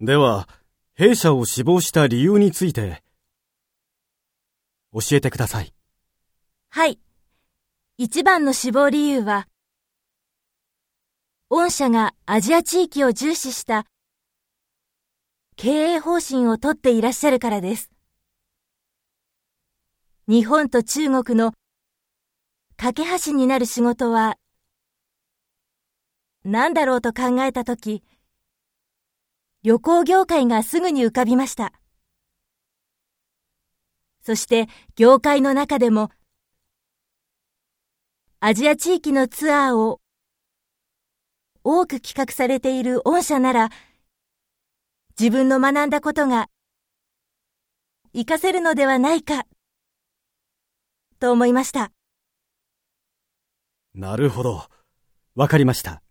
では、弊社を志望した理由について、教えてください。はい。一番の志望理由は、御社がアジア地域を重視した経営方針をとっていらっしゃるからです。日本と中国の架け橋になる仕事は何だろうと考えたとき、旅行業界がすぐに浮かびました。そして業界の中でもアジア地域のツアーを多く企画されている御社なら自分の学んだことが活かせるのではないかと思いました。なるほど。わかりました。